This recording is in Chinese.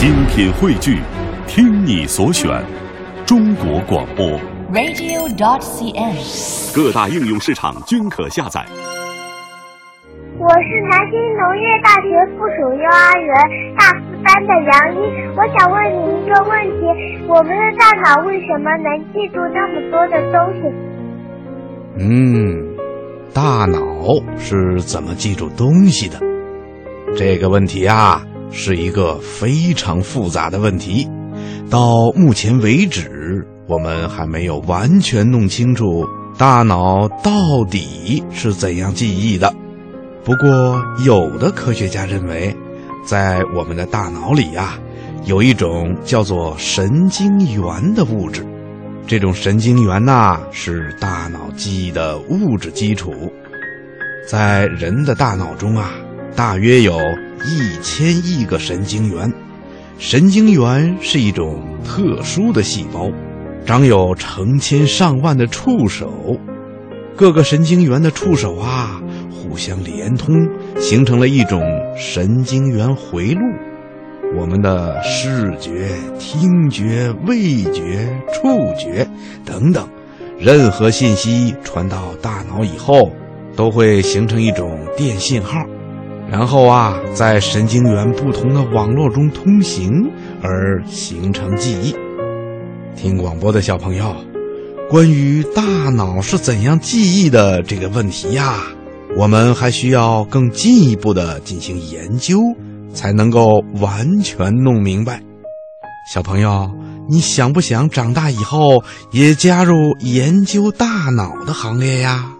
精品汇聚，听你所选，中国广播。radio.cn。各大应用市场均可下载。我是南京农业大学附属幼儿园大四班的杨一，我想问你一个问题：我们的大脑为什么能记住那么多的东西？嗯，大脑是怎么记住东西的？这个问题啊，是一个非常复杂的问题。到目前为止，我们还没有完全弄清楚大脑到底是怎样记忆的。不过，有的科学家认为，在我们的大脑里呀、有一种叫做神经元的物质。这种神经元呐、是大脑记忆的物质基础。在人的大脑中啊，大约有一千亿个神经元。神经元是一种特殊的细胞，长有成千上万的触手。各个神经元的触手啊，互相连通，形成了一种神经元回路。我们的视觉、听觉、味觉、触觉等等，任何信息传到大脑以后，都会形成一种电信号，然后啊，在神经元不同的网络中通行，而形成记忆。听广播的小朋友，关于大脑是怎样记忆的这个问题呀，我们还需要更进一步的进行研究。才能够完全弄明白。小朋友，你想不想长大以后也加入研究大脑的行列呀？